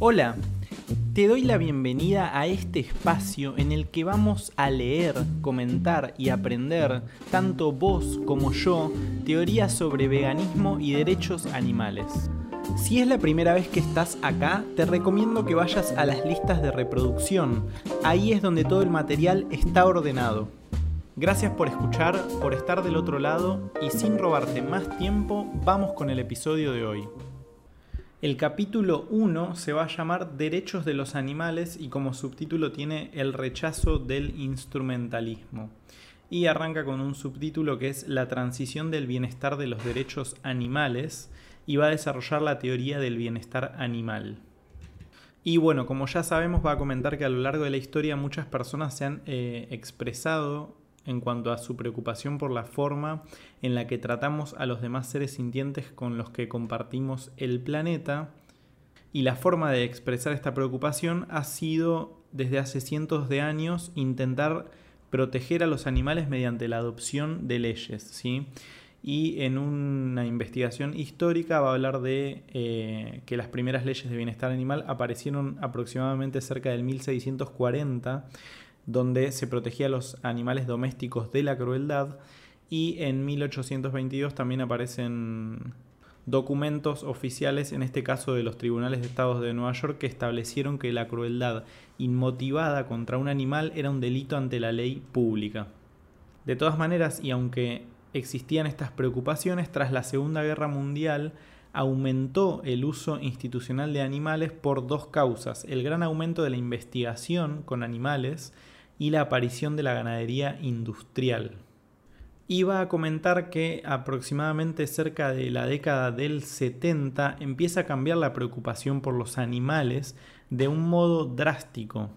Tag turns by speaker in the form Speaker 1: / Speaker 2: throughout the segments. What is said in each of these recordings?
Speaker 1: Hola, te doy la bienvenida a este espacio en el que vamos a leer, comentar y aprender, tanto vos como yo, teorías sobre veganismo y derechos animales. Si es la primera vez que estás acá, te recomiendo que vayas a las listas de reproducción. Ahí es donde todo el material está ordenado. Gracias por escuchar, por estar del otro lado y sin robarte más tiempo, vamos con el episodio de hoy. El capítulo 1 se va a llamar Derechos de los Animales y como subtítulo tiene El rechazo del instrumentalismo. Y arranca con un subtítulo que es La transición del bienestar de los derechos animales y va a desarrollar la teoría del bienestar animal. Y bueno, como ya sabemos, va a comentar que a lo largo de la historia muchas personas se han eh, expresado en cuanto a su preocupación por la forma en la que tratamos a los demás seres sintientes con los que compartimos el planeta. Y la forma de expresar esta preocupación ha sido desde hace cientos de años intentar proteger a los animales mediante la adopción de leyes. ¿sí? Y en una investigación histórica va a hablar de eh, que las primeras leyes de bienestar animal aparecieron aproximadamente cerca del 1640 donde se protegía a los animales domésticos de la crueldad y en 1822 también aparecen documentos oficiales, en este caso de los tribunales de estados de Nueva York, que establecieron que la crueldad inmotivada contra un animal era un delito ante la ley pública. De todas maneras, y aunque existían estas preocupaciones, tras la Segunda Guerra Mundial aumentó el uso institucional de animales por dos causas. El gran aumento de la investigación con animales y la aparición de la ganadería industrial. Iba a comentar que aproximadamente cerca de la década del 70 empieza a cambiar la preocupación por los animales de un modo drástico.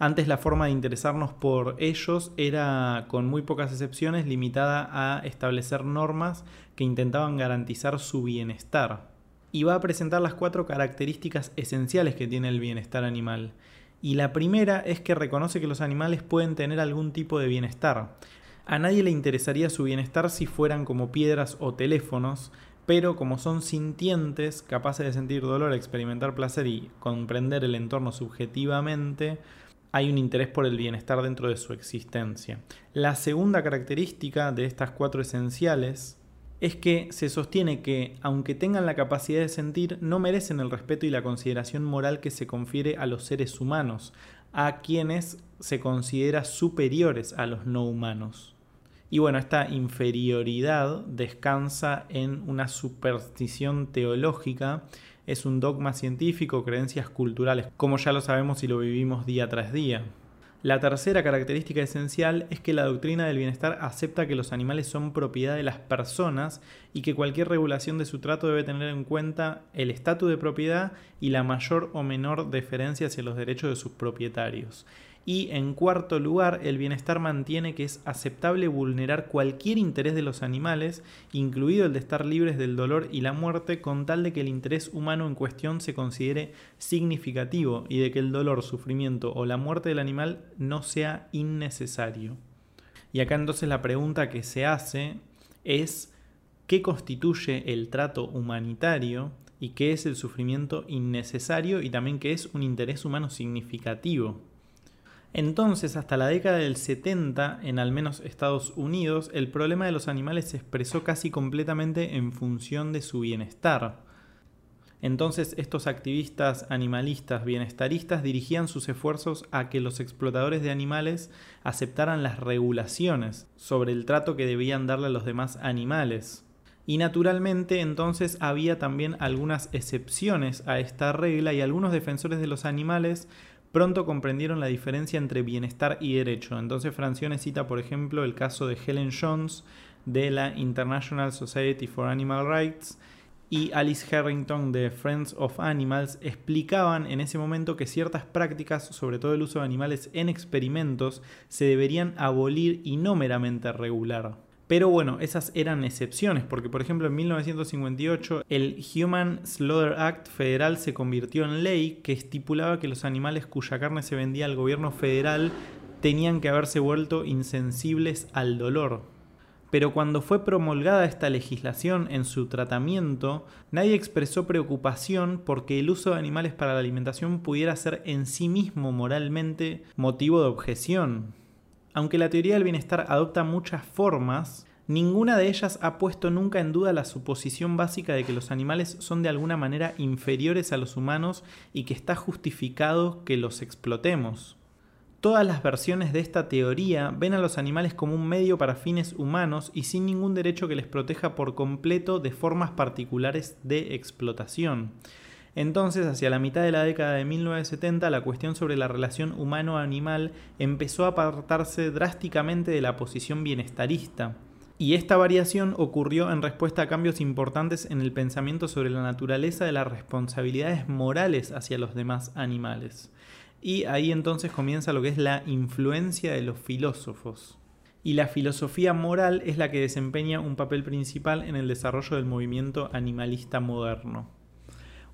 Speaker 1: Antes la forma de interesarnos por ellos era, con muy pocas excepciones, limitada a establecer normas que intentaban garantizar su bienestar. Y va a presentar las cuatro características esenciales que tiene el bienestar animal. Y la primera es que reconoce que los animales pueden tener algún tipo de bienestar. A nadie le interesaría su bienestar si fueran como piedras o teléfonos, pero como son sintientes, capaces de sentir dolor, experimentar placer y comprender el entorno subjetivamente, hay un interés por el bienestar dentro de su existencia. La segunda característica de estas cuatro esenciales es que se sostiene que, aunque tengan la capacidad de sentir, no merecen el respeto y la consideración moral que se confiere a los seres humanos, a quienes se considera superiores a los no humanos. Y bueno, esta inferioridad descansa en una superstición teológica, es un dogma científico, creencias culturales, como ya lo sabemos y lo vivimos día tras día. La tercera característica esencial es que la doctrina del bienestar acepta que los animales son propiedad de las personas y que cualquier regulación de su trato debe tener en cuenta el estatus de propiedad y la mayor o menor deferencia hacia los derechos de sus propietarios. Y en cuarto lugar, el bienestar mantiene que es aceptable vulnerar cualquier interés de los animales, incluido el de estar libres del dolor y la muerte, con tal de que el interés humano en cuestión se considere significativo y de que el dolor, sufrimiento o la muerte del animal no sea innecesario. Y acá entonces la pregunta que se hace es ¿qué constituye el trato humanitario? y qué es el sufrimiento innecesario y también qué es un interés humano significativo. Entonces, hasta la década del 70, en al menos Estados Unidos, el problema de los animales se expresó casi completamente en función de su bienestar. Entonces, estos activistas animalistas bienestaristas dirigían sus esfuerzos a que los explotadores de animales aceptaran las regulaciones sobre el trato que debían darle a los demás animales. Y naturalmente entonces había también algunas excepciones a esta regla y algunos defensores de los animales pronto comprendieron la diferencia entre bienestar y derecho. Entonces Francione cita, por ejemplo, el caso de Helen Jones de la International Society for Animal Rights y Alice Harrington de Friends of Animals explicaban en ese momento que ciertas prácticas, sobre todo el uso de animales en experimentos, se deberían abolir y no meramente regular. Pero bueno, esas eran excepciones, porque por ejemplo en 1958 el Human Slaughter Act federal se convirtió en ley que estipulaba que los animales cuya carne se vendía al gobierno federal tenían que haberse vuelto insensibles al dolor. pero cuando fue promulgada esta legislación en su tratamiento, nadie expresó preocupación porque el uso de animales para la alimentación pudiera ser en sí mismo moralmente motivo de objeción. Aunque la teoría del bienestar adopta muchas formas, ninguna de ellas ha puesto nunca en duda la suposición básica de que los animales son de alguna manera inferiores a los humanos y que está justificado que los explotemos. Todas las versiones de esta teoría ven a los animales como un medio para fines humanos y sin ningún derecho que les proteja por completo de formas particulares de explotación. Entonces, hacia la mitad de la década de 1970, la cuestión sobre la relación humano-animal empezó a apartarse drásticamente de la posición bienestarista. Y esta variación ocurrió en respuesta a cambios importantes en el pensamiento sobre la naturaleza de las responsabilidades morales hacia los demás animales. Y ahí entonces comienza lo que es la influencia de los filósofos. Y la filosofía moral es la que desempeña un papel principal en el desarrollo del movimiento animalista moderno.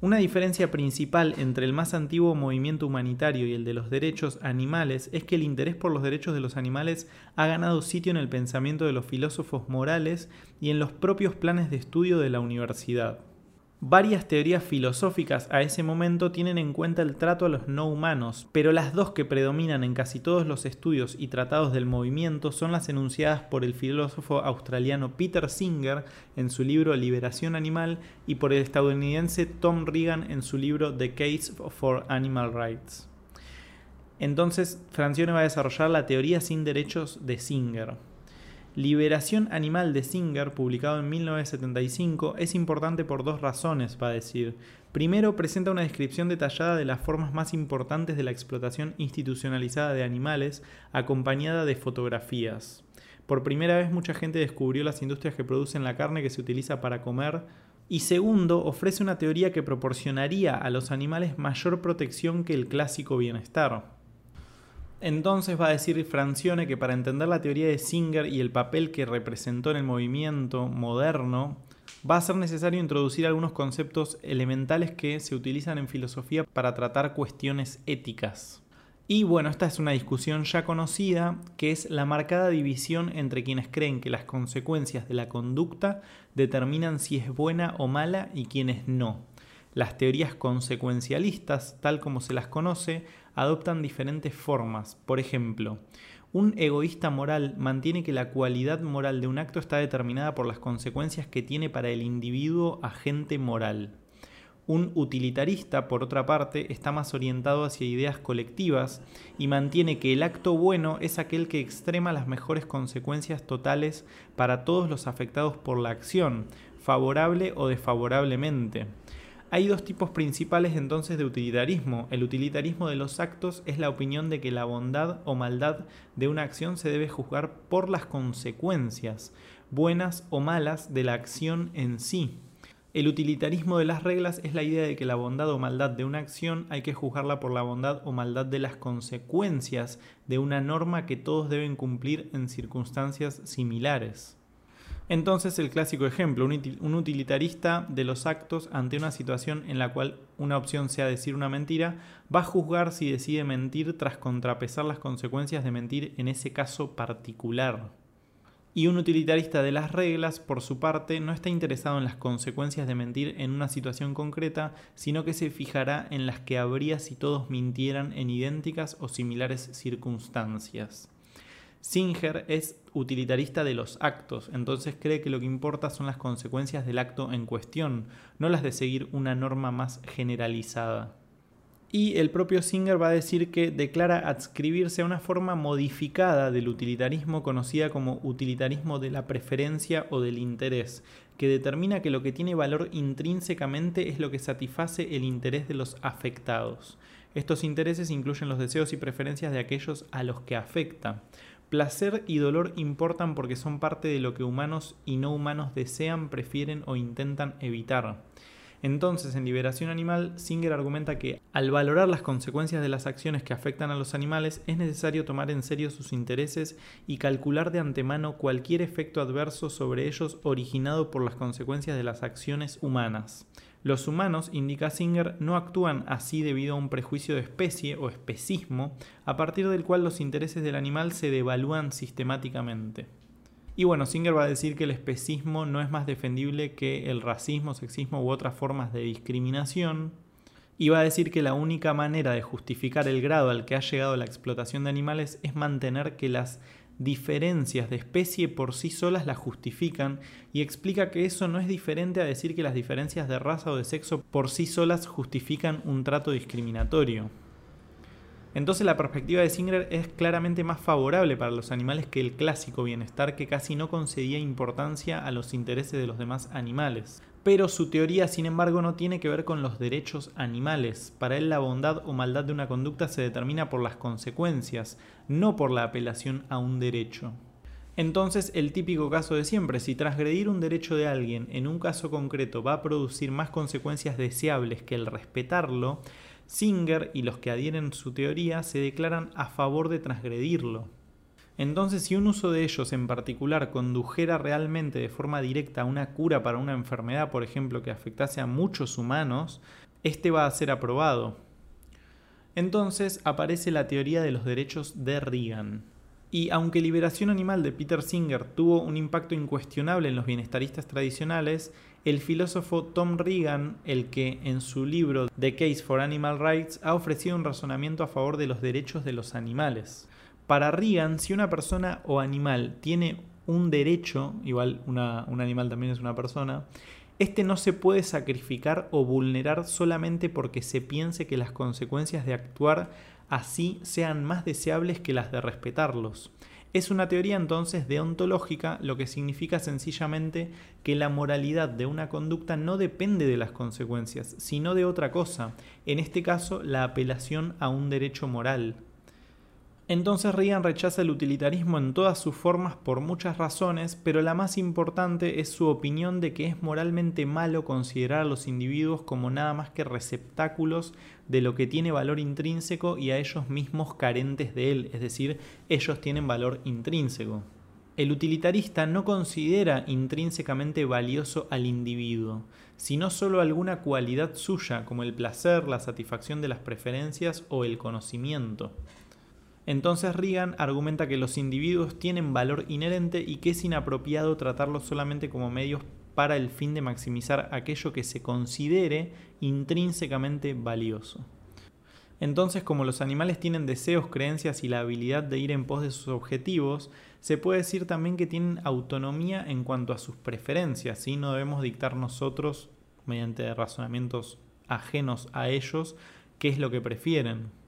Speaker 1: Una diferencia principal entre el más antiguo movimiento humanitario y el de los derechos animales es que el interés por los derechos de los animales ha ganado sitio en el pensamiento de los filósofos morales y en los propios planes de estudio de la universidad. Varias teorías filosóficas a ese momento tienen en cuenta el trato a los no humanos, pero las dos que predominan en casi todos los estudios y tratados del movimiento son las enunciadas por el filósofo australiano Peter Singer en su libro Liberación Animal y por el estadounidense Tom Regan en su libro The Case for Animal Rights. Entonces, Francione va a desarrollar la teoría sin derechos de Singer. Liberación Animal de Singer, publicado en 1975, es importante por dos razones, va a decir. Primero, presenta una descripción detallada de las formas más importantes de la explotación institucionalizada de animales, acompañada de fotografías. Por primera vez mucha gente descubrió las industrias que producen la carne que se utiliza para comer. Y segundo, ofrece una teoría que proporcionaría a los animales mayor protección que el clásico bienestar. Entonces va a decir Francione que para entender la teoría de Singer y el papel que representó en el movimiento moderno, va a ser necesario introducir algunos conceptos elementales que se utilizan en filosofía para tratar cuestiones éticas. Y bueno, esta es una discusión ya conocida, que es la marcada división entre quienes creen que las consecuencias de la conducta determinan si es buena o mala y quienes no. Las teorías consecuencialistas, tal como se las conoce, adoptan diferentes formas. Por ejemplo, un egoísta moral mantiene que la cualidad moral de un acto está determinada por las consecuencias que tiene para el individuo agente moral. Un utilitarista, por otra parte, está más orientado hacia ideas colectivas y mantiene que el acto bueno es aquel que extrema las mejores consecuencias totales para todos los afectados por la acción, favorable o desfavorablemente. Hay dos tipos principales entonces de utilitarismo. El utilitarismo de los actos es la opinión de que la bondad o maldad de una acción se debe juzgar por las consecuencias, buenas o malas, de la acción en sí. El utilitarismo de las reglas es la idea de que la bondad o maldad de una acción hay que juzgarla por la bondad o maldad de las consecuencias de una norma que todos deben cumplir en circunstancias similares. Entonces el clásico ejemplo, un utilitarista de los actos ante una situación en la cual una opción sea decir una mentira, va a juzgar si decide mentir tras contrapesar las consecuencias de mentir en ese caso particular. Y un utilitarista de las reglas, por su parte, no está interesado en las consecuencias de mentir en una situación concreta, sino que se fijará en las que habría si todos mintieran en idénticas o similares circunstancias. Singer es utilitarista de los actos, entonces cree que lo que importa son las consecuencias del acto en cuestión, no las de seguir una norma más generalizada. Y el propio Singer va a decir que declara adscribirse a una forma modificada del utilitarismo conocida como utilitarismo de la preferencia o del interés, que determina que lo que tiene valor intrínsecamente es lo que satisface el interés de los afectados. Estos intereses incluyen los deseos y preferencias de aquellos a los que afecta. Placer y dolor importan porque son parte de lo que humanos y no humanos desean, prefieren o intentan evitar. Entonces, en Liberación Animal, Singer argumenta que al valorar las consecuencias de las acciones que afectan a los animales, es necesario tomar en serio sus intereses y calcular de antemano cualquier efecto adverso sobre ellos originado por las consecuencias de las acciones humanas. Los humanos, indica Singer, no actúan así debido a un prejuicio de especie o especismo, a partir del cual los intereses del animal se devalúan sistemáticamente. Y bueno, Singer va a decir que el especismo no es más defendible que el racismo, sexismo u otras formas de discriminación. Y va a decir que la única manera de justificar el grado al que ha llegado la explotación de animales es mantener que las diferencias de especie por sí solas la justifican y explica que eso no es diferente a decir que las diferencias de raza o de sexo por sí solas justifican un trato discriminatorio. Entonces la perspectiva de Singer es claramente más favorable para los animales que el clásico bienestar que casi no concedía importancia a los intereses de los demás animales. Pero su teoría, sin embargo, no tiene que ver con los derechos animales. Para él la bondad o maldad de una conducta se determina por las consecuencias, no por la apelación a un derecho. Entonces, el típico caso de siempre, si transgredir un derecho de alguien en un caso concreto va a producir más consecuencias deseables que el respetarlo, Singer y los que adhieren su teoría se declaran a favor de transgredirlo. Entonces, si un uso de ellos en particular condujera realmente de forma directa a una cura para una enfermedad, por ejemplo, que afectase a muchos humanos, este va a ser aprobado. Entonces aparece la teoría de los derechos de Reagan. Y aunque Liberación Animal de Peter Singer tuvo un impacto incuestionable en los bienestaristas tradicionales, el filósofo Tom Reagan, el que en su libro The Case for Animal Rights ha ofrecido un razonamiento a favor de los derechos de los animales. Para Reagan, si una persona o animal tiene un derecho, igual un animal también es una persona, este no se puede sacrificar o vulnerar solamente porque se piense que las consecuencias de actuar así sean más deseables que las de respetarlos. Es una teoría entonces deontológica, lo que significa sencillamente que la moralidad de una conducta no depende de las consecuencias, sino de otra cosa, en este caso la apelación a un derecho moral. Entonces Reagan rechaza el utilitarismo en todas sus formas por muchas razones, pero la más importante es su opinión de que es moralmente malo considerar a los individuos como nada más que receptáculos de lo que tiene valor intrínseco y a ellos mismos carentes de él, es decir, ellos tienen valor intrínseco. El utilitarista no considera intrínsecamente valioso al individuo, sino solo alguna cualidad suya, como el placer, la satisfacción de las preferencias o el conocimiento. Entonces Reagan argumenta que los individuos tienen valor inherente y que es inapropiado tratarlos solamente como medios para el fin de maximizar aquello que se considere intrínsecamente valioso. Entonces, como los animales tienen deseos, creencias y la habilidad de ir en pos de sus objetivos, se puede decir también que tienen autonomía en cuanto a sus preferencias, y no debemos dictar nosotros, mediante razonamientos ajenos a ellos, qué es lo que prefieren.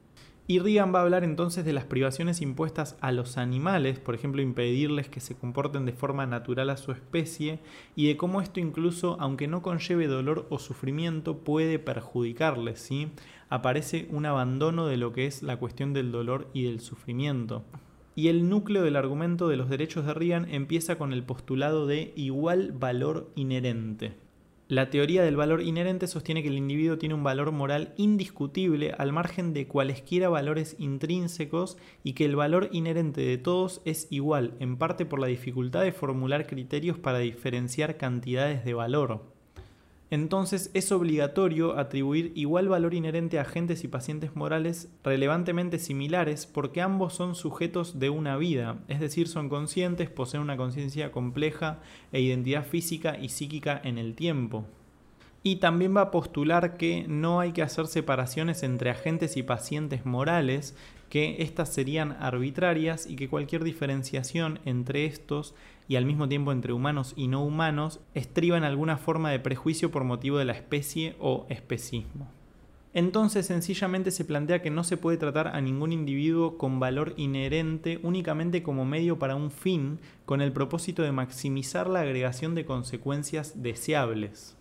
Speaker 1: Y Reagan va a hablar entonces de las privaciones impuestas a los animales, por ejemplo, impedirles que se comporten de forma natural a su especie, y de cómo esto incluso, aunque no conlleve dolor o sufrimiento, puede perjudicarles, ¿sí? Aparece un abandono de lo que es la cuestión del dolor y del sufrimiento. Y el núcleo del argumento de los derechos de Reagan empieza con el postulado de igual valor inherente. La teoría del valor inherente sostiene que el individuo tiene un valor moral indiscutible al margen de cualesquiera valores intrínsecos y que el valor inherente de todos es igual, en parte por la dificultad de formular criterios para diferenciar cantidades de valor. Entonces es obligatorio atribuir igual valor inherente a agentes y pacientes morales relevantemente similares porque ambos son sujetos de una vida, es decir, son conscientes, poseen una conciencia compleja e identidad física y psíquica en el tiempo. Y también va a postular que no hay que hacer separaciones entre agentes y pacientes morales, que éstas serían arbitrarias y que cualquier diferenciación entre estos y al mismo tiempo entre humanos y no humanos estriba en alguna forma de prejuicio por motivo de la especie o especismo. Entonces sencillamente se plantea que no se puede tratar a ningún individuo con valor inherente únicamente como medio para un fin con el propósito de maximizar la agregación de consecuencias deseables.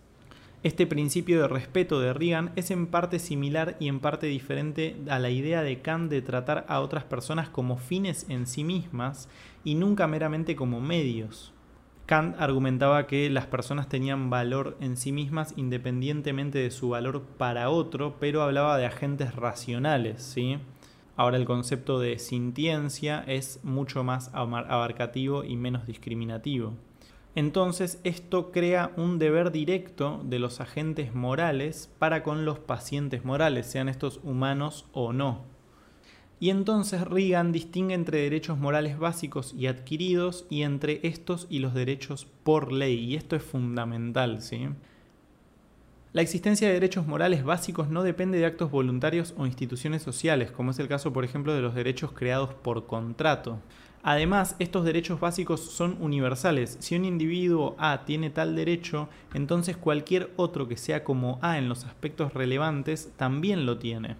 Speaker 1: Este principio de respeto de Reagan es en parte similar y en parte diferente a la idea de Kant de tratar a otras personas como fines en sí mismas y nunca meramente como medios. Kant argumentaba que las personas tenían valor en sí mismas independientemente de su valor para otro, pero hablaba de agentes racionales, ¿sí? Ahora el concepto de sintiencia es mucho más abarcativo y menos discriminativo. Entonces esto crea un deber directo de los agentes morales para con los pacientes morales, sean estos humanos o no. Y entonces Reagan distingue entre derechos morales básicos y adquiridos y entre estos y los derechos por ley. Y esto es fundamental, ¿sí? La existencia de derechos morales básicos no depende de actos voluntarios o instituciones sociales, como es el caso, por ejemplo, de los derechos creados por contrato. Además, estos derechos básicos son universales. Si un individuo A tiene tal derecho, entonces cualquier otro que sea como A en los aspectos relevantes también lo tiene.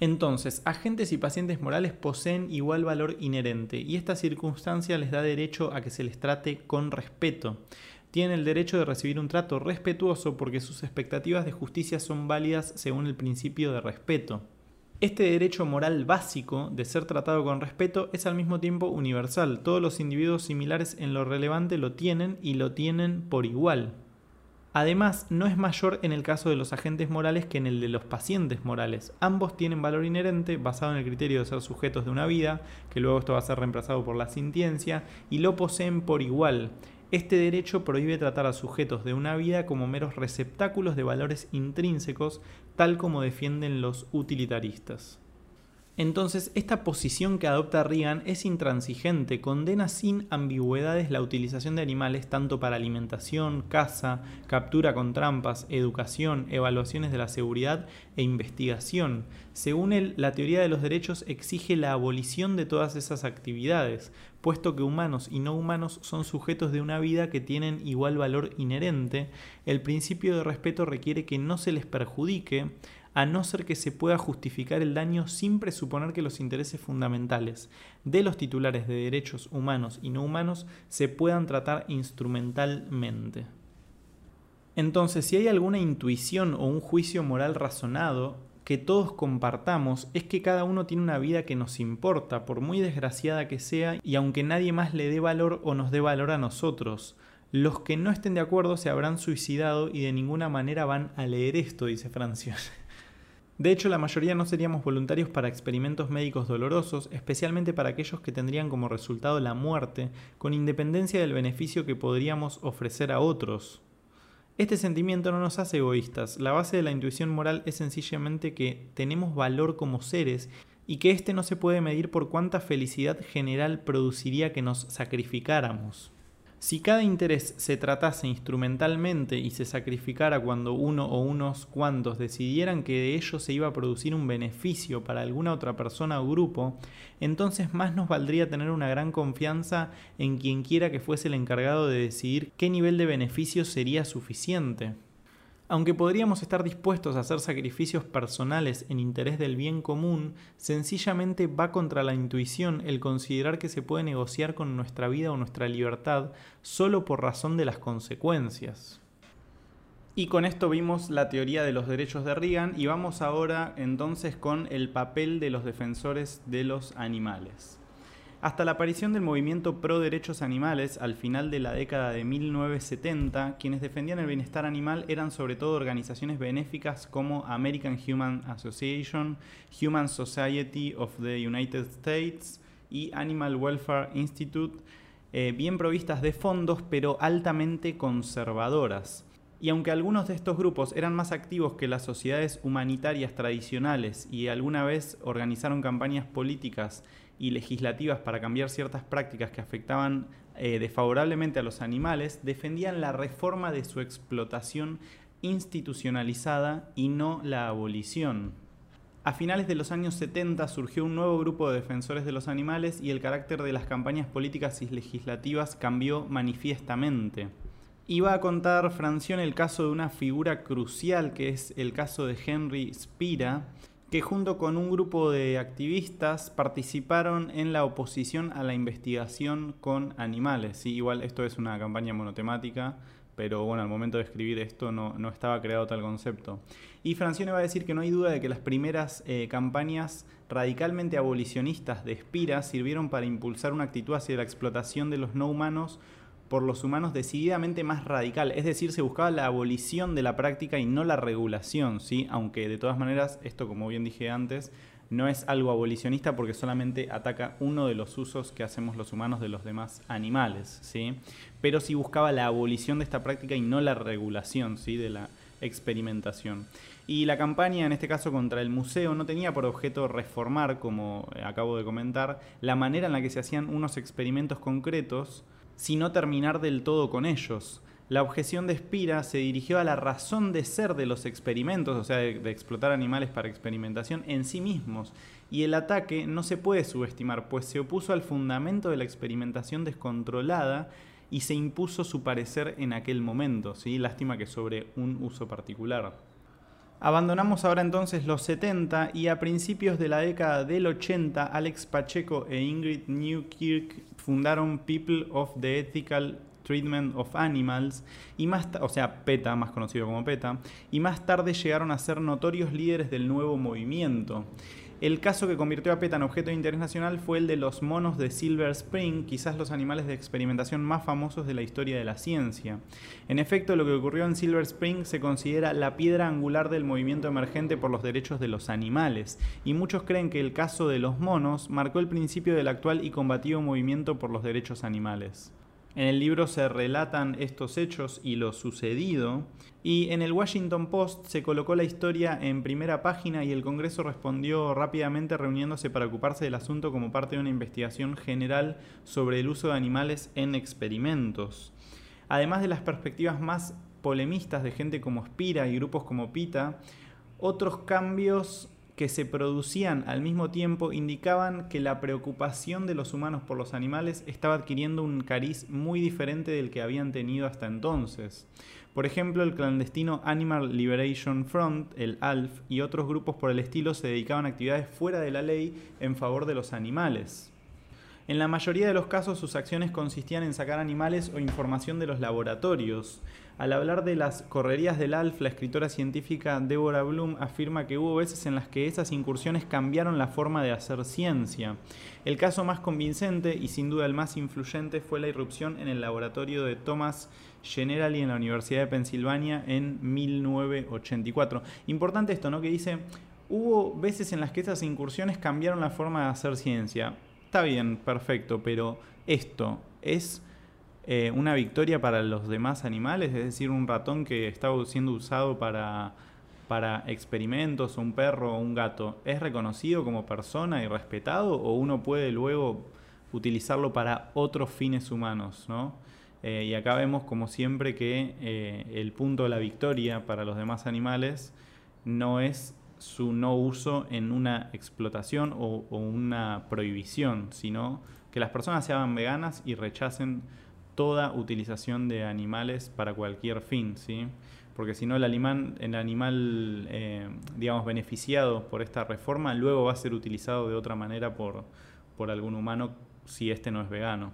Speaker 1: Entonces, agentes y pacientes morales poseen igual valor inherente y esta circunstancia les da derecho a que se les trate con respeto. Tienen el derecho de recibir un trato respetuoso porque sus expectativas de justicia son válidas según el principio de respeto. Este derecho moral básico de ser tratado con respeto es al mismo tiempo universal. Todos los individuos similares en lo relevante lo tienen y lo tienen por igual. Además, no es mayor en el caso de los agentes morales que en el de los pacientes morales. Ambos tienen valor inherente basado en el criterio de ser sujetos de una vida, que luego esto va a ser reemplazado por la sintiencia, y lo poseen por igual. Este derecho prohíbe tratar a sujetos de una vida como meros receptáculos de valores intrínsecos, tal como defienden los utilitaristas. Entonces, esta posición que adopta Reagan es intransigente, condena sin ambigüedades la utilización de animales tanto para alimentación, caza, captura con trampas, educación, evaluaciones de la seguridad e investigación. Según él, la teoría de los derechos exige la abolición de todas esas actividades, puesto que humanos y no humanos son sujetos de una vida que tienen igual valor inherente, el principio de respeto requiere que no se les perjudique, a no ser que se pueda justificar el daño sin presuponer que los intereses fundamentales de los titulares de derechos humanos y no humanos se puedan tratar instrumentalmente. Entonces, si hay alguna intuición o un juicio moral razonado que todos compartamos, es que cada uno tiene una vida que nos importa, por muy desgraciada que sea, y aunque nadie más le dé valor o nos dé valor a nosotros. Los que no estén de acuerdo se habrán suicidado y de ninguna manera van a leer esto, dice Francia. De hecho, la mayoría no seríamos voluntarios para experimentos médicos dolorosos, especialmente para aquellos que tendrían como resultado la muerte, con independencia del beneficio que podríamos ofrecer a otros. Este sentimiento no nos hace egoístas, la base de la intuición moral es sencillamente que tenemos valor como seres y que éste no se puede medir por cuánta felicidad general produciría que nos sacrificáramos. Si cada interés se tratase instrumentalmente y se sacrificara cuando uno o unos cuantos decidieran que de ello se iba a producir un beneficio para alguna otra persona o grupo, entonces más nos valdría tener una gran confianza en quien quiera que fuese el encargado de decidir qué nivel de beneficio sería suficiente. Aunque podríamos estar dispuestos a hacer sacrificios personales en interés del bien común, sencillamente va contra la intuición el considerar que se puede negociar con nuestra vida o nuestra libertad solo por razón de las consecuencias. Y con esto vimos la teoría de los derechos de Reagan y vamos ahora entonces con el papel de los defensores de los animales. Hasta la aparición del movimiento pro derechos animales al final de la década de 1970, quienes defendían el bienestar animal eran sobre todo organizaciones benéficas como American Human Association, Human Society of the United States y Animal Welfare Institute, eh, bien provistas de fondos pero altamente conservadoras. Y aunque algunos de estos grupos eran más activos que las sociedades humanitarias tradicionales y alguna vez organizaron campañas políticas y legislativas para cambiar ciertas prácticas que afectaban eh, desfavorablemente a los animales, defendían la reforma de su explotación institucionalizada y no la abolición. A finales de los años 70 surgió un nuevo grupo de defensores de los animales y el carácter de las campañas políticas y legislativas cambió manifiestamente. Iba a contar Francione el caso de una figura crucial que es el caso de Henry Spira, que junto con un grupo de activistas participaron en la oposición a la investigación con animales. Igual esto es una campaña monotemática, pero bueno, al momento de escribir esto no, estaba creado tal concepto. Y Francione va a decir que no hay duda de que las primeras eh, campañas radicalmente abolicionistas de Spira sirvieron para impulsar una actitud hacia la explotación de los no humanos por los humanos decididamente más radical, es decir, se buscaba la abolición de la práctica y no la regulación, ¿sí? aunque de todas maneras esto, como bien dije antes, no es algo abolicionista porque solamente ataca uno de los usos que hacemos los humanos de los demás animales, ¿sí? pero sí buscaba la abolición de esta práctica y no la regulación ¿sí? de la experimentación. Y la campaña, en este caso contra el museo, no tenía por objeto reformar, como acabo de comentar, la manera en la que se hacían unos experimentos concretos, sino terminar del todo con ellos. La objeción de Spira se dirigió a la razón de ser de los experimentos, o sea, de, de, explotar animales para experimentación en sí mismos. Y el ataque no se puede subestimar, pues se opuso al fundamento de la experimentación descontrolada y se impuso su parecer en aquel momento. ¿sí? Lástima que sobre un uso particular. Abandonamos ahora entonces los 70 y a principios de la década del 80 Alex Pacheco e Ingrid Newkirk fundaron People of the Ethical Treatment of Animals, y más o sea, PETA, más conocido como PETA, y más tarde llegaron a ser notorios líderes del nuevo movimiento. El caso que convirtió a PETA en objeto de interés nacional fue el de los monos de Silver Spring, quizás los animales de experimentación más famosos de la historia de la ciencia. En efecto, lo que ocurrió en Silver Spring se considera la piedra angular del movimiento emergente por los derechos de los animales, y muchos creen que el caso de los monos marcó el principio del actual y combativo movimiento por los derechos animales. En el libro se relatan estos hechos y lo sucedido, y en el Washington Post se colocó la historia en primera página y el Congreso respondió rápidamente reuniéndose para ocuparse del asunto como parte de una investigación general sobre el uso de animales en experimentos. Además de las perspectivas más polemistas de gente como Spira y grupos como PITA, otros cambios que se producían al mismo tiempo indicaban que la preocupación de los humanos por los animales estaba adquiriendo un cariz muy diferente del que habían tenido hasta entonces. Por ejemplo, el clandestino Animal Liberation Front, el ALF, y otros grupos por el estilo se dedicaban a actividades fuera de la ley en favor de los animales. En la mayoría de los casos sus acciones consistían en sacar animales o información de los laboratorios, al hablar de las correrías del ALF, la escritora científica Deborah Bloom afirma que hubo veces en las que esas incursiones cambiaron la forma de hacer ciencia. El caso más convincente y sin duda el más influyente fue la irrupción en el laboratorio de Thomas Generali en la Universidad de Pensilvania en 1984. Importante esto, ¿no? Que dice, hubo veces en las que esas incursiones cambiaron la forma de hacer ciencia. Está bien, perfecto, pero esto es eh, una victoria para los demás animales, es decir, un ratón que está siendo usado para, para experimentos, un perro o un gato, ¿es reconocido como persona y respetado o uno puede luego utilizarlo para otros fines humanos? ¿no? Eh, y acá vemos como siempre que eh, el punto de la victoria para los demás animales no es su no uso en una explotación o, o una prohibición, sino que las personas se hagan veganas y rechacen toda utilización de animales para cualquier fin, ¿sí? Porque si no, el animal, el animal eh, digamos, beneficiado por esta reforma luego va a ser utilizado de otra manera por, por algún humano si este no es vegano.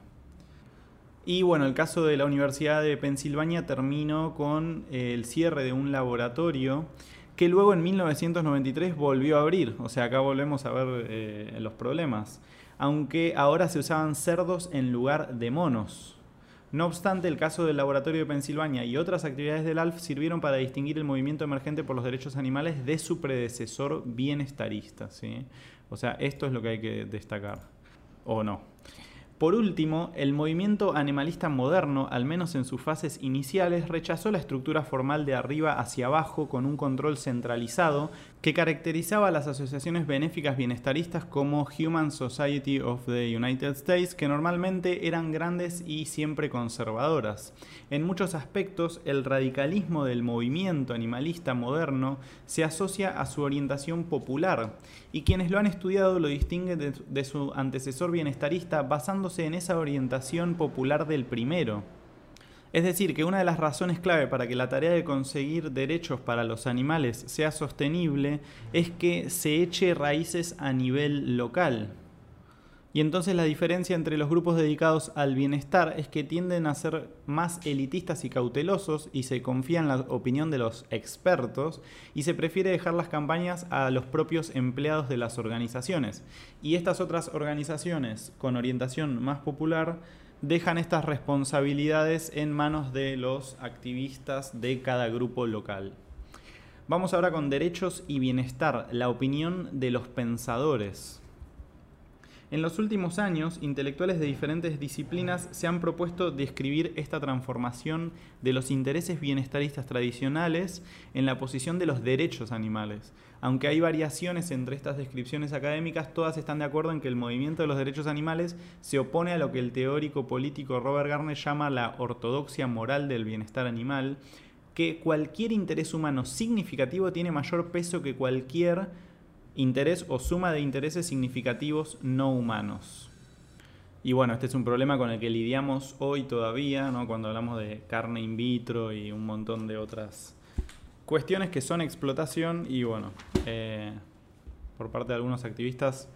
Speaker 1: Y bueno, el caso de la Universidad de Pensilvania terminó con el cierre de un laboratorio que luego en 1993 volvió a abrir. O sea, acá volvemos a ver eh, los problemas. Aunque ahora se usaban cerdos en lugar de monos. No obstante, el caso del Laboratorio de Pensilvania y otras actividades del ALF sirvieron para distinguir el movimiento emergente por los derechos animales de su predecesor bienestarista. ¿sí? O sea, esto es lo que hay que destacar. ¿O no? Por último, el movimiento animalista moderno, al menos en sus fases iniciales, rechazó la estructura formal de arriba hacia abajo con un control centralizado que caracterizaba a las asociaciones benéficas bienestaristas como Human Society of the United States, que normalmente eran grandes y siempre conservadoras. En muchos aspectos, el radicalismo del movimiento animalista moderno se asocia a su orientación popular, y quienes lo han estudiado lo distinguen de, su antecesor bienestarista basándose en esa orientación popular del primero. Es decir, que una de las razones clave para que la tarea de conseguir derechos para los animales sea sostenible es que se eche raíces a nivel local. Y entonces la diferencia entre los grupos dedicados al bienestar es que tienden a ser más elitistas y cautelosos y se confía en la opinión de los expertos y se prefiere dejar las campañas a los propios empleados de las organizaciones. Y estas otras organizaciones con orientación más popular dejan estas responsabilidades en manos de los activistas de cada grupo local. Vamos ahora con derechos y bienestar, la opinión de los pensadores. En los últimos años, intelectuales de diferentes disciplinas se han propuesto describir esta transformación de los intereses bienestaristas tradicionales en la posición de los derechos animales. Aunque hay variaciones entre estas descripciones académicas, todas están de acuerdo en que el movimiento de los derechos animales se opone a lo que el teórico político Robert Garner llama la ortodoxia moral del bienestar animal, que cualquier interés humano significativo tiene mayor peso que cualquier interés o suma de intereses significativos no humanos. Y bueno, este es un problema con el que lidiamos hoy todavía, ¿no? cuando hablamos de carne in vitro y un montón de otras cuestiones que son explotación y bueno, eh, por parte de algunos activistas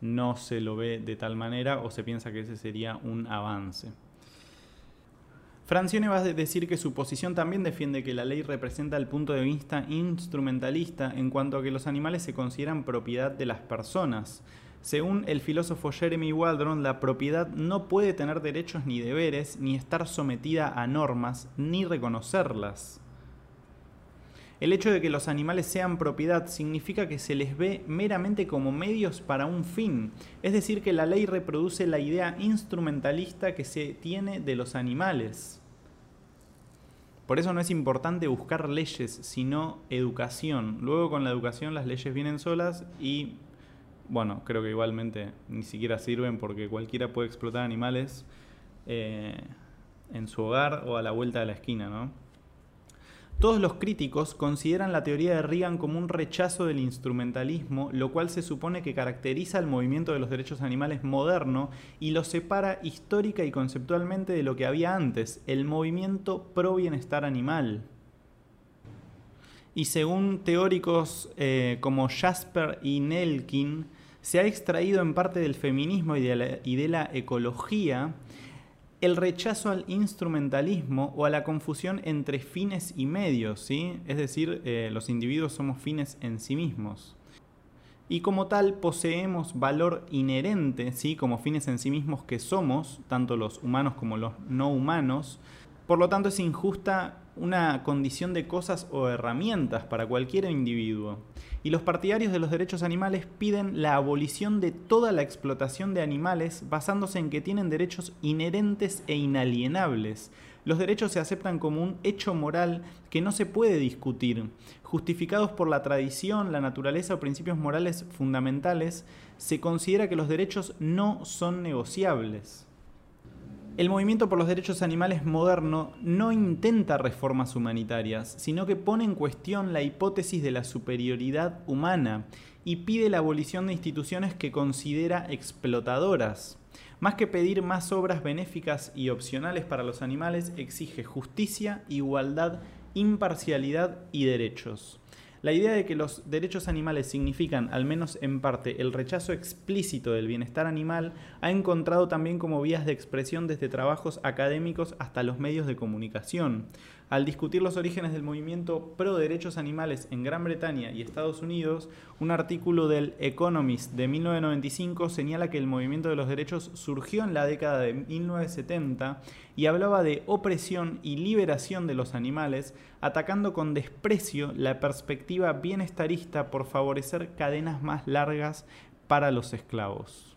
Speaker 1: no se lo ve de tal manera o se piensa que ese sería un avance. Francione va a decir que su posición también defiende que la ley representa el punto de vista instrumentalista en cuanto a que los animales se consideran propiedad de las personas. Según el filósofo Jeremy Waldron, la propiedad no puede tener derechos ni deberes, ni estar sometida a normas, ni reconocerlas. El hecho de que los animales sean propiedad significa que se les ve meramente como medios para un fin, es decir, que la ley reproduce la idea instrumentalista que se tiene de los animales. Por eso no es importante buscar leyes, sino educación. Luego con la educación las leyes vienen solas y, bueno, creo que igualmente ni siquiera sirven porque cualquiera puede explotar animales eh, en su hogar o a la vuelta de la esquina, ¿no? Todos los críticos consideran la teoría de Reagan como un rechazo del instrumentalismo, lo cual se supone que caracteriza el movimiento de los derechos animales moderno y lo separa histórica y conceptualmente de lo que había antes, el movimiento pro bienestar animal. Y según teóricos eh, como Jasper y Nelkin, se ha extraído en parte del feminismo y de la ecología el rechazo al instrumentalismo o a la confusión entre fines y medios, ¿sí? es decir, eh, los individuos somos fines en sí mismos. Y como tal poseemos valor inherente, ¿sí? como fines en sí mismos que somos, tanto los humanos como los no humanos. Por lo tanto es injusta una condición de cosas o herramientas para cualquier individuo y los partidarios de los derechos animales piden la abolición de toda la explotación de animales basándose en que tienen derechos inherentes e inalienables. Los derechos se aceptan como un hecho moral que no se puede discutir. Justificados por la tradición, la naturaleza o principios morales fundamentales, se considera que los derechos no son negociables. El movimiento por los derechos animales moderno no intenta reformas humanitarias, sino que pone en cuestión la hipótesis de la superioridad humana y pide la abolición de instituciones que considera explotadoras. Más que pedir más obras benéficas y opcionales para los animales, exige justicia, igualdad, imparcialidad y derechos. La idea de que los derechos animales significan, al menos en parte, el rechazo explícito del bienestar animal, ha encontrado también como vías de expresión desde trabajos académicos hasta los medios de comunicación. Al discutir los orígenes del movimiento pro derechos animales en Gran Bretaña y Estados Unidos, un artículo del Economist de 1995 señala que el movimiento de los derechos surgió en la década de 1970 y hablaba de opresión y liberación de los animales, atacando con desprecio la perspectiva bienestarista por favorecer cadenas más largas para los esclavos.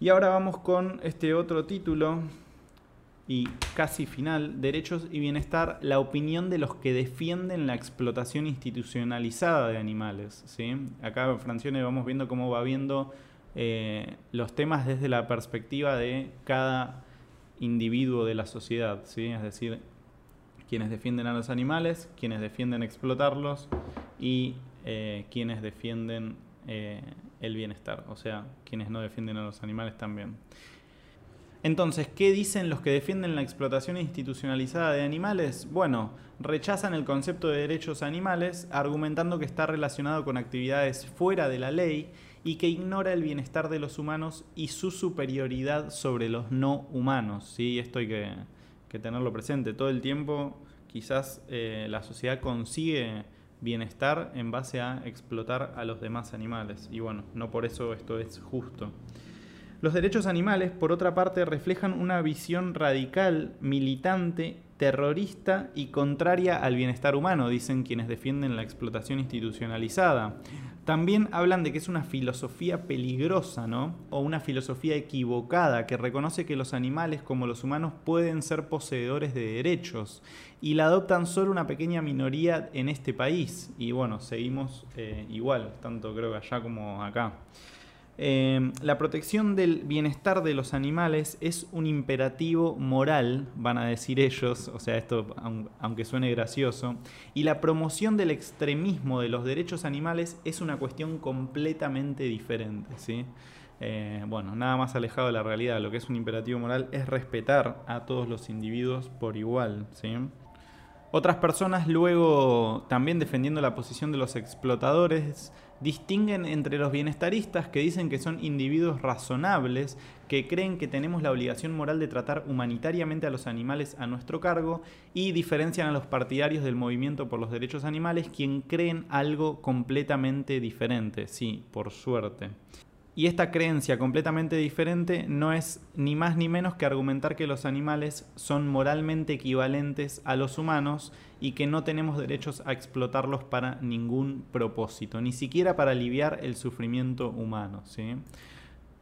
Speaker 1: Y ahora vamos con este otro título y casi final, Derechos y Bienestar, la opinión de los que defienden la explotación institucionalizada de animales. ¿sí? Acá en Francione vamos viendo cómo va viendo eh, los temas desde la perspectiva de cada individuo de la sociedad, ¿sí? es decir, quienes defienden a los animales, quienes defienden explotarlos y eh, quienes defienden eh, el bienestar, o sea, quienes no defienden a los animales también. Entonces, ¿qué dicen los que defienden la explotación institucionalizada de animales? Bueno, rechazan el concepto de derechos animales, argumentando que está relacionado con actividades fuera de la ley y que ignora el bienestar de los humanos y su superioridad sobre los no humanos. ¿sí? Esto hay que, tenerlo presente. Todo el tiempo quizás eh, la sociedad consigue bienestar en base a explotar a los demás animales. Y bueno, no por eso esto es justo. Los derechos animales, por otra parte, reflejan una visión radical, militante, terrorista y contraria al bienestar humano, dicen quienes defienden la explotación institucionalizada. También hablan de que es una filosofía peligrosa, ¿no? O una filosofía equivocada que reconoce que los animales como los humanos pueden ser poseedores de derechos y la adoptan solo una pequeña minoría en este país. Y bueno, seguimos eh, igual, tanto creo que allá como acá. Eh, la protección del bienestar de los animales es un imperativo moral, van a decir ellos, o sea, esto aunque suene gracioso, y la promoción del extremismo de los derechos animales es una cuestión completamente diferente, ¿sí? Eh, bueno, nada más alejado de la realidad, lo que es un imperativo moral es respetar a todos los individuos por igual, ¿sí? Otras personas luego, también defendiendo la posición de los explotadores, distinguen entre los bienestaristas que dicen que son individuos razonables, que creen que tenemos la obligación moral de tratar humanitariamente a los animales a nuestro cargo, y diferencian a los partidarios del movimiento por los derechos animales, quien creen algo completamente diferente, sí, por suerte. Y esta creencia completamente diferente no es ni más ni menos que argumentar que los animales son moralmente equivalentes a los humanos y que no tenemos derechos a explotarlos para ningún propósito, ni siquiera para aliviar el sufrimiento humano. ¿sí?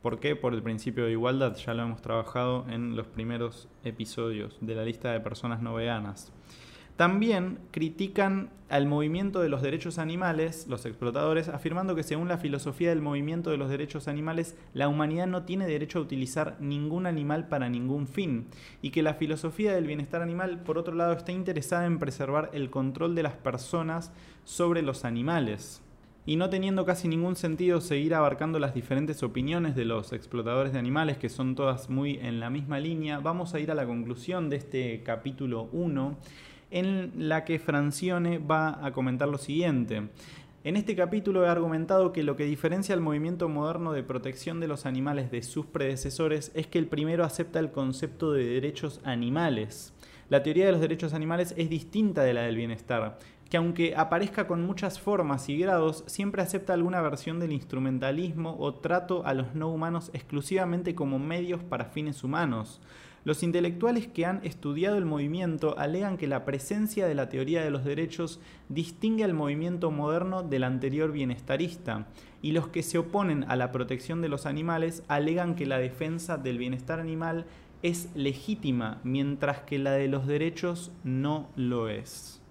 Speaker 1: ¿Por qué? Por el principio de igualdad, ya lo hemos trabajado en los primeros episodios de la lista de personas no veganas. También critican al movimiento de los derechos animales, los explotadores, afirmando que según la filosofía del movimiento de los derechos animales, la humanidad no tiene derecho a utilizar ningún animal para ningún fin, y que la filosofía del bienestar animal, por otro lado, está interesada en preservar el control de las personas sobre los animales. Y no teniendo casi ningún sentido seguir abarcando las diferentes opiniones de los explotadores de animales, que son todas muy en la misma línea, vamos a ir a la conclusión de este capítulo 1 en la que Francione va a comentar lo siguiente. En este capítulo he argumentado que lo que diferencia al movimiento moderno de protección de los animales de sus predecesores es que el primero acepta el concepto de derechos animales. La teoría de los derechos animales es distinta de la del bienestar, que aunque aparezca con muchas formas y grados, siempre acepta alguna versión del instrumentalismo o trato a los no humanos exclusivamente como medios para fines humanos. Los intelectuales que han estudiado el movimiento alegan que la presencia de la teoría de los derechos distingue al movimiento moderno del anterior bienestarista, y los que se oponen a la protección de los animales alegan que la defensa del bienestar animal es legítima, mientras que la de los derechos no lo es.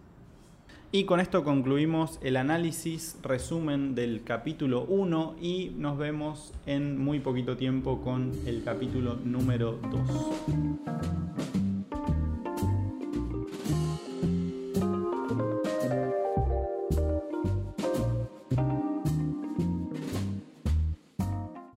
Speaker 1: Y con esto concluimos el análisis, resumen del capítulo 1 y nos vemos en muy poquito tiempo con el capítulo número 2.